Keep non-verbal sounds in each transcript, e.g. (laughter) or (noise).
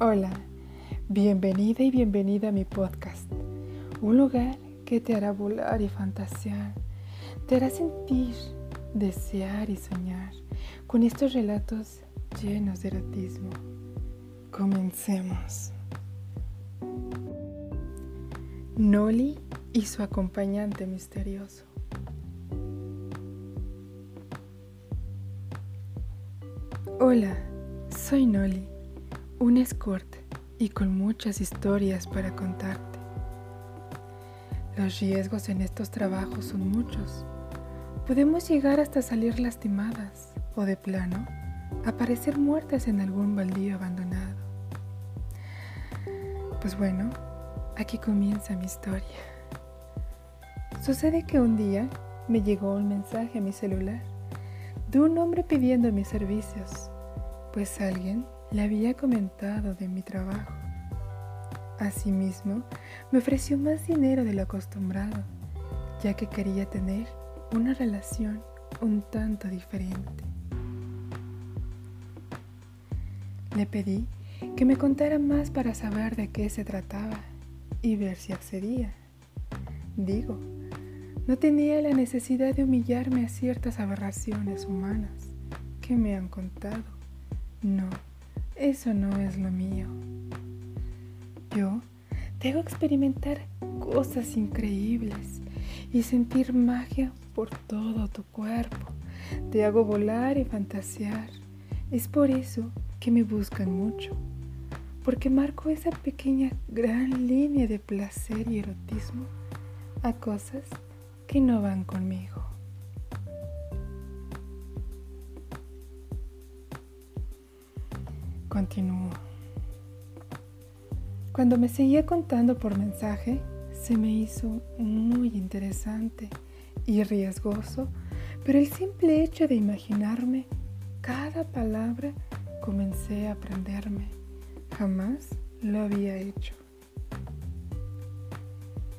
Hola, bienvenida y bienvenida a mi podcast, un lugar que te hará volar y fantasear, te hará sentir, desear y soñar con estos relatos llenos de erotismo. Comencemos. Noli y su acompañante misterioso. Hola, soy Noli un escort y con muchas historias para contarte. Los riesgos en estos trabajos son muchos. Podemos llegar hasta salir lastimadas o de plano aparecer muertas en algún baldío abandonado. Pues bueno, aquí comienza mi historia. Sucede que un día me llegó un mensaje a mi celular de un hombre pidiendo mis servicios, pues alguien le había comentado de mi trabajo. Asimismo, me ofreció más dinero de lo acostumbrado, ya que quería tener una relación un tanto diferente. Le pedí que me contara más para saber de qué se trataba y ver si accedía. Digo, no tenía la necesidad de humillarme a ciertas aberraciones humanas que me han contado. No eso no es lo mío. Yo debo experimentar cosas increíbles y sentir magia por todo tu cuerpo. Te hago volar y fantasear. Es por eso que me buscan mucho, porque marco esa pequeña gran línea de placer y erotismo a cosas que no van conmigo. Continúo. Cuando me seguía contando por mensaje, se me hizo muy interesante y riesgoso, pero el simple hecho de imaginarme cada palabra comencé a aprenderme. Jamás lo había hecho.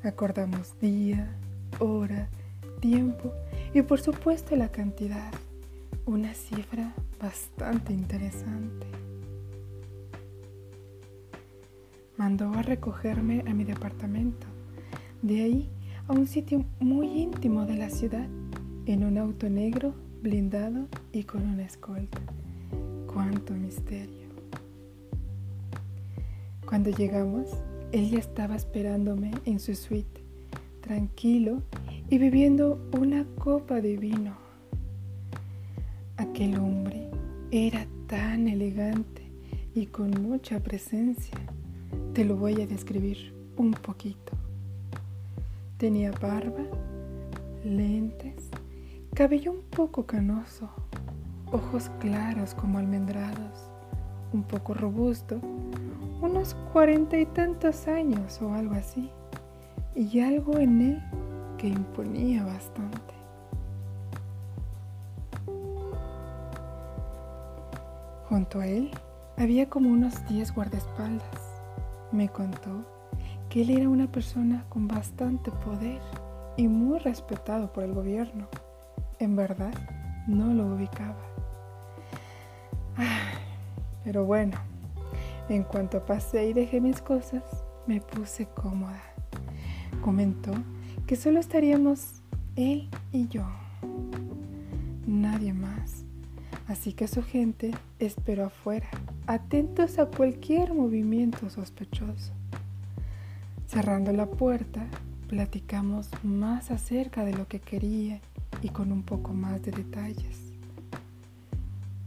Acordamos día, hora, tiempo y por supuesto la cantidad. Una cifra bastante interesante. Mandó a recogerme a mi departamento, de ahí a un sitio muy íntimo de la ciudad, en un auto negro, blindado y con una escolta. ¡Cuánto misterio! Cuando llegamos, él ya estaba esperándome en su suite, tranquilo y bebiendo una copa de vino. Aquel hombre era tan elegante y con mucha presencia te lo voy a describir un poquito. Tenía barba, lentes, cabello un poco canoso, ojos claros como almendrados, un poco robusto, unos cuarenta y tantos años o algo así, y algo en él que imponía bastante. Junto a él había como unos diez guardaespaldas me contó que él era una persona con bastante poder y muy respetado por el gobierno. En verdad, no lo ubicaba. pero bueno, en cuanto pasé y dejé mis cosas, me puse cómoda. Comentó que solo estaríamos él y yo. Nadie más. Así que su gente esperó afuera atentos a cualquier movimiento sospechoso. Cerrando la puerta, platicamos más acerca de lo que quería y con un poco más de detalles.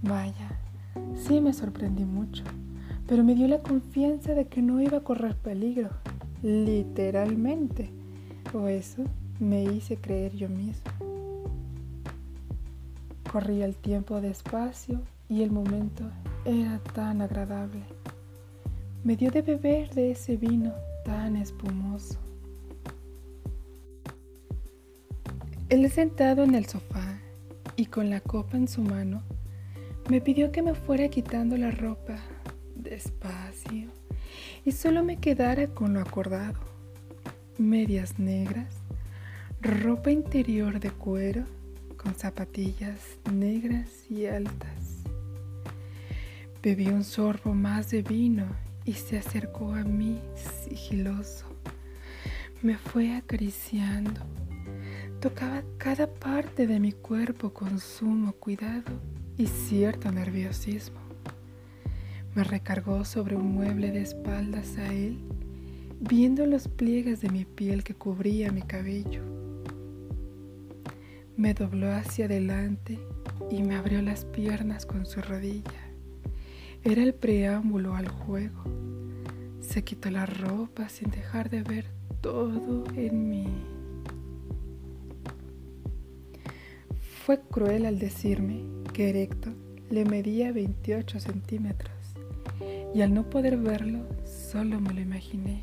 Vaya, sí me sorprendí mucho, pero me dio la confianza de que no iba a correr peligro, literalmente, o eso me hice creer yo mismo. Corría el tiempo despacio y el momento era tan agradable. Me dio de beber de ese vino tan espumoso. Él sentado en el sofá y con la copa en su mano, me pidió que me fuera quitando la ropa despacio y solo me quedara con lo acordado. Medias negras, ropa interior de cuero con zapatillas negras y altas Bebí un sorbo más de vino y se acercó a mí sigiloso. Me fue acariciando. Tocaba cada parte de mi cuerpo con sumo cuidado y cierto nerviosismo. Me recargó sobre un mueble de espaldas a él, viendo los pliegues de mi piel que cubría mi cabello. Me dobló hacia adelante y me abrió las piernas con su rodilla. Era el preámbulo al juego. Se quitó la ropa sin dejar de ver todo en mí. Fue cruel al decirme que Erecto le medía 28 centímetros y al no poder verlo solo me lo imaginé.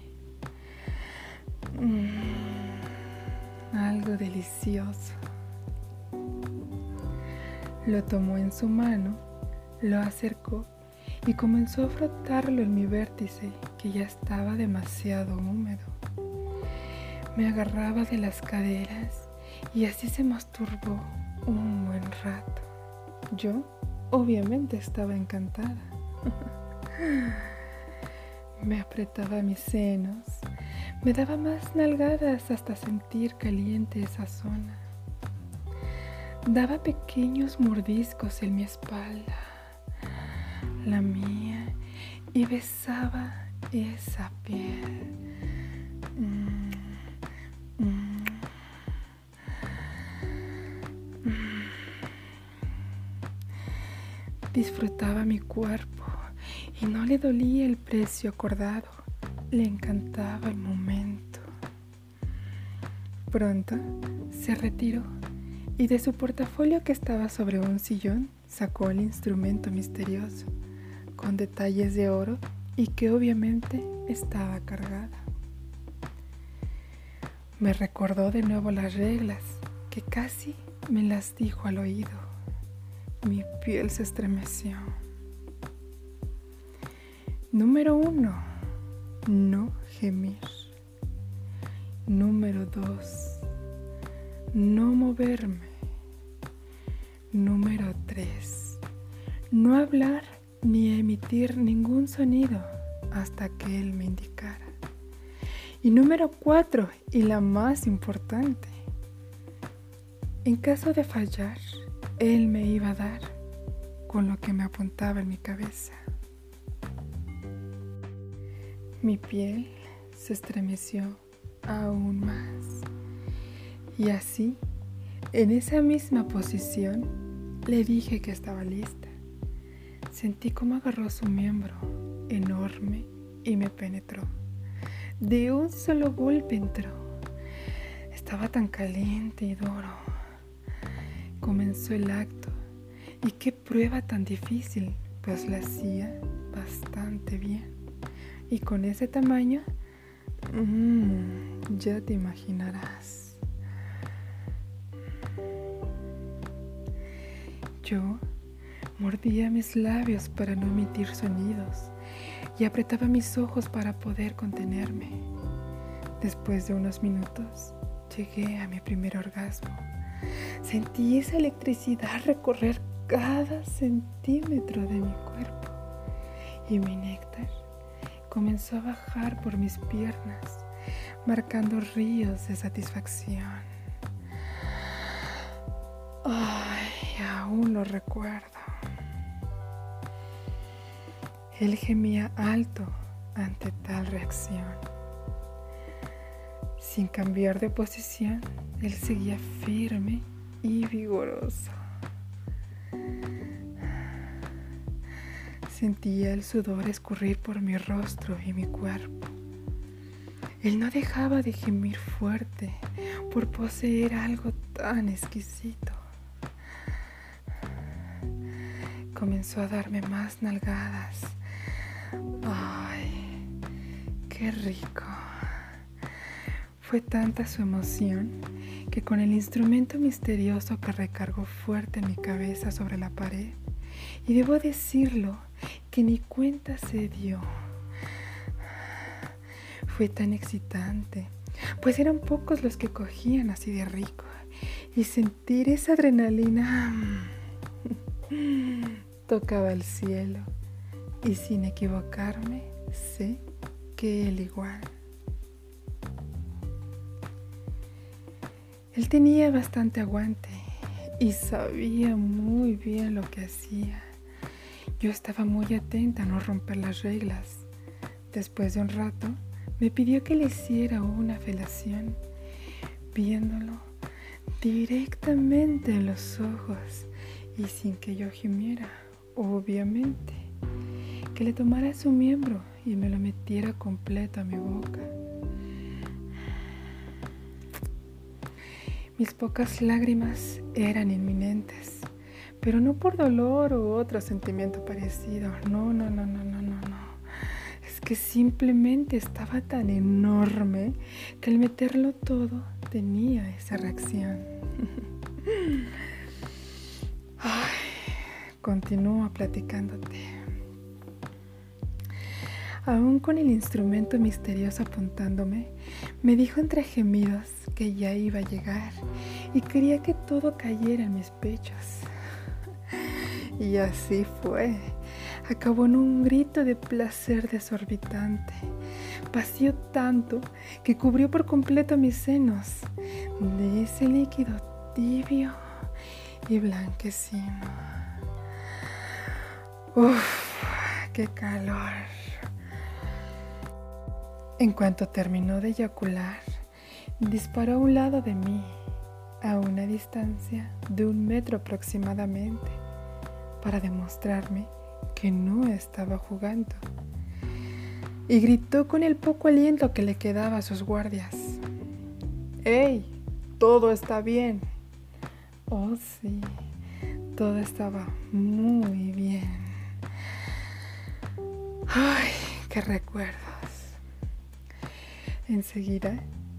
Mm, algo delicioso. Lo tomó en su mano, lo acercó y comenzó a frotarlo en mi vértice que ya estaba demasiado húmedo. Me agarraba de las caderas y así se masturbó un buen rato. Yo obviamente estaba encantada. (laughs) me apretaba mis senos, me daba más nalgadas hasta sentir caliente esa zona. Daba pequeños mordiscos en mi espalda la mía y besaba esa piel. Disfrutaba mi cuerpo y no le dolía el precio acordado. Le encantaba el momento. Pronto se retiró y de su portafolio que estaba sobre un sillón sacó el instrumento misterioso con detalles de oro y que obviamente estaba cargada. Me recordó de nuevo las reglas que casi me las dijo al oído. Mi piel se estremeció. Número uno, no gemir. Número dos, no moverme. Número tres, no hablar ni emitir ningún sonido hasta que él me indicara. Y número cuatro, y la más importante, en caso de fallar, él me iba a dar con lo que me apuntaba en mi cabeza. Mi piel se estremeció aún más. Y así, en esa misma posición, le dije que estaba lista. Sentí cómo agarró su miembro enorme y me penetró. De un solo golpe entró. Estaba tan caliente y duro. Comenzó el acto. Y qué prueba tan difícil, pues la hacía bastante bien. Y con ese tamaño, mmm, ya te imaginarás. Yo Mordía mis labios para no emitir sonidos y apretaba mis ojos para poder contenerme. Después de unos minutos, llegué a mi primer orgasmo. Sentí esa electricidad recorrer cada centímetro de mi cuerpo y mi néctar comenzó a bajar por mis piernas, marcando ríos de satisfacción. Ay, aún lo recuerdo. Él gemía alto ante tal reacción. Sin cambiar de posición, él seguía firme y vigoroso. Sentía el sudor escurrir por mi rostro y mi cuerpo. Él no dejaba de gemir fuerte por poseer algo tan exquisito. Comenzó a darme más nalgadas Ay, qué rico. Fue tanta su emoción que con el instrumento misterioso que recargó fuerte mi cabeza sobre la pared, y debo decirlo que ni cuenta se dio. Fue tan excitante, pues eran pocos los que cogían así de rico, y sentir esa adrenalina (laughs) tocaba el cielo y sin equivocarme sé que él igual. Él tenía bastante aguante y sabía muy bien lo que hacía. Yo estaba muy atenta a no romper las reglas. Después de un rato, me pidió que le hiciera una felación, viéndolo directamente en los ojos y sin que yo gimiera, obviamente, que le tomara su miembro y me lo metiera completo a mi boca. Mis pocas lágrimas eran inminentes, pero no por dolor u otro sentimiento parecido. No, no, no, no, no, no, no. Es que simplemente estaba tan enorme que al meterlo todo tenía esa reacción. (laughs) Ay, continúo platicándote. Aún con el instrumento misterioso apuntándome, me dijo entre gemidos que ya iba a llegar y quería que todo cayera en mis pechos. Y así fue. Acabó en un grito de placer desorbitante. Vació tanto que cubrió por completo mis senos de ese líquido tibio y blanquecino. Uf, qué calor. En cuanto terminó de eyacular, disparó a un lado de mí, a una distancia de un metro aproximadamente, para demostrarme que no estaba jugando. Y gritó con el poco aliento que le quedaba a sus guardias. ¡Ey! Todo está bien. Oh, sí, todo estaba muy bien. ¡Ay, qué recuerdo! Enseguida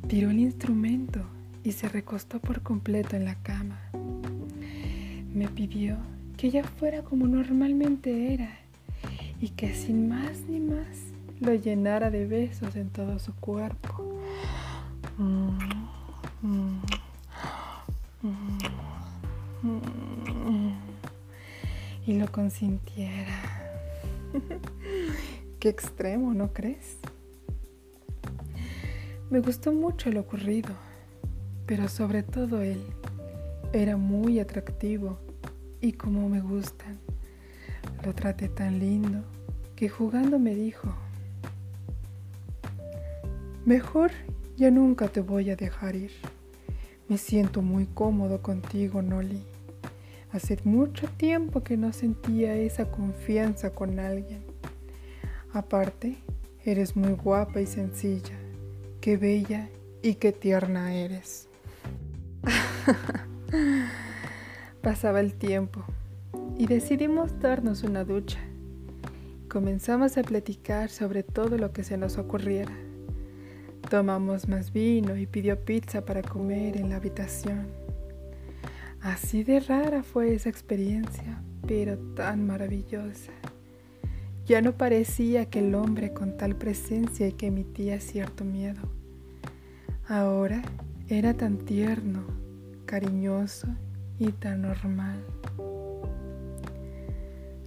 tiró el instrumento y se recostó por completo en la cama. Me pidió que ya fuera como normalmente era y que sin más ni más lo llenara de besos en todo su cuerpo. Y lo consintiera. (laughs) Qué extremo, ¿no crees? Me gustó mucho lo ocurrido, pero sobre todo él. Era muy atractivo y como me gustan. Lo traté tan lindo que jugando me dijo, mejor ya nunca te voy a dejar ir. Me siento muy cómodo contigo, Noli. Hace mucho tiempo que no sentía esa confianza con alguien. Aparte, eres muy guapa y sencilla qué bella y qué tierna eres. (laughs) Pasaba el tiempo y decidimos darnos una ducha. Comenzamos a platicar sobre todo lo que se nos ocurriera. Tomamos más vino y pidió pizza para comer en la habitación. Así de rara fue esa experiencia, pero tan maravillosa. Ya no parecía aquel hombre con tal presencia y que emitía cierto miedo. Ahora era tan tierno, cariñoso y tan normal.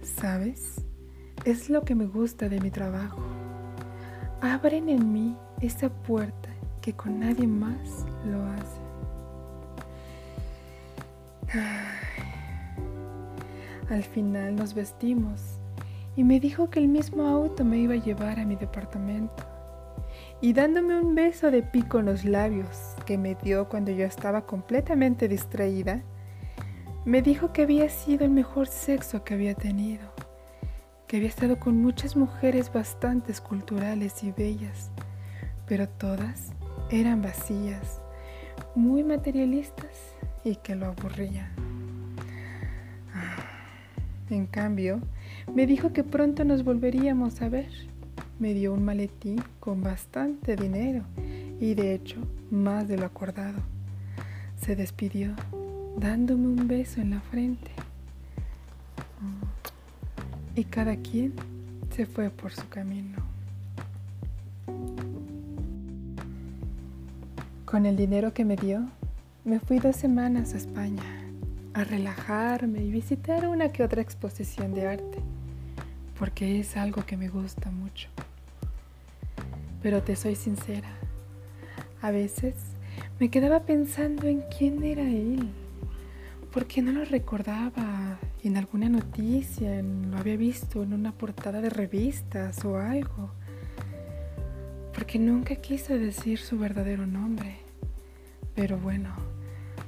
¿Sabes? Es lo que me gusta de mi trabajo. Abren en mí esa puerta que con nadie más lo hace. Al final nos vestimos y me dijo que el mismo auto me iba a llevar a mi departamento. Y dándome un beso de pico en los labios que me dio cuando yo estaba completamente distraída, me dijo que había sido el mejor sexo que había tenido, que había estado con muchas mujeres bastante culturales y bellas, pero todas eran vacías, muy materialistas y que lo aburrían. En cambio, me dijo que pronto nos volveríamos a ver. Me dio un maletín con bastante dinero y de hecho más de lo acordado. Se despidió dándome un beso en la frente. Y cada quien se fue por su camino. Con el dinero que me dio, me fui dos semanas a España a relajarme y visitar una que otra exposición de arte, porque es algo que me gusta mucho. pero te soy sincera. A veces me quedaba pensando en quién era él, porque no lo recordaba en alguna noticia, lo había visto en una portada de revistas o algo, porque nunca quiso decir su verdadero nombre. Pero bueno,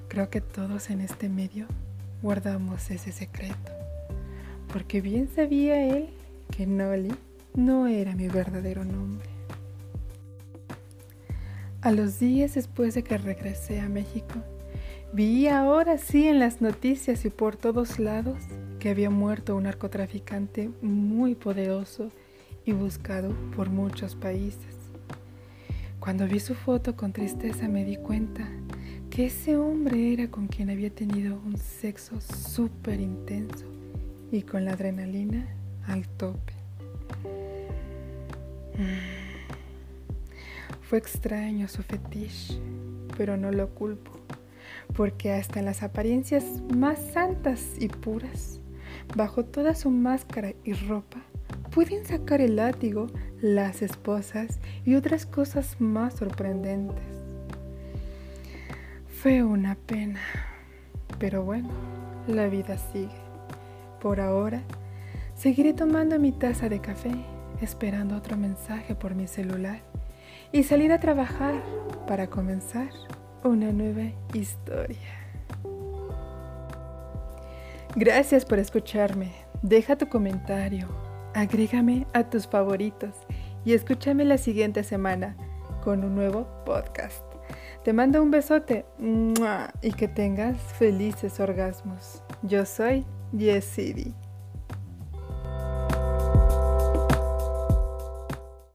creo que todos en este medio guardamos ese secreto, porque bien sabía él que Nolly no era mi verdadero nombre. A los días después de que regresé a México, vi ahora sí en las noticias y por todos lados que había muerto un narcotraficante muy poderoso y buscado por muchos países. Cuando vi su foto con tristeza me di cuenta que ese hombre era con quien había tenido un sexo súper intenso y con la adrenalina al tope. Fue extraño su fetiche, pero no lo culpo, porque hasta en las apariencias más santas y puras, bajo toda su máscara y ropa, pueden sacar el látigo las esposas y otras cosas más sorprendentes. Fue una pena, pero bueno, la vida sigue. Por ahora, seguiré tomando mi taza de café, esperando otro mensaje por mi celular y salir a trabajar para comenzar una nueva historia. Gracias por escucharme. Deja tu comentario, agrégame a tus favoritos y escúchame la siguiente semana con un nuevo podcast. Te mando un besote y que tengas felices orgasmos. Yo soy Yesidi.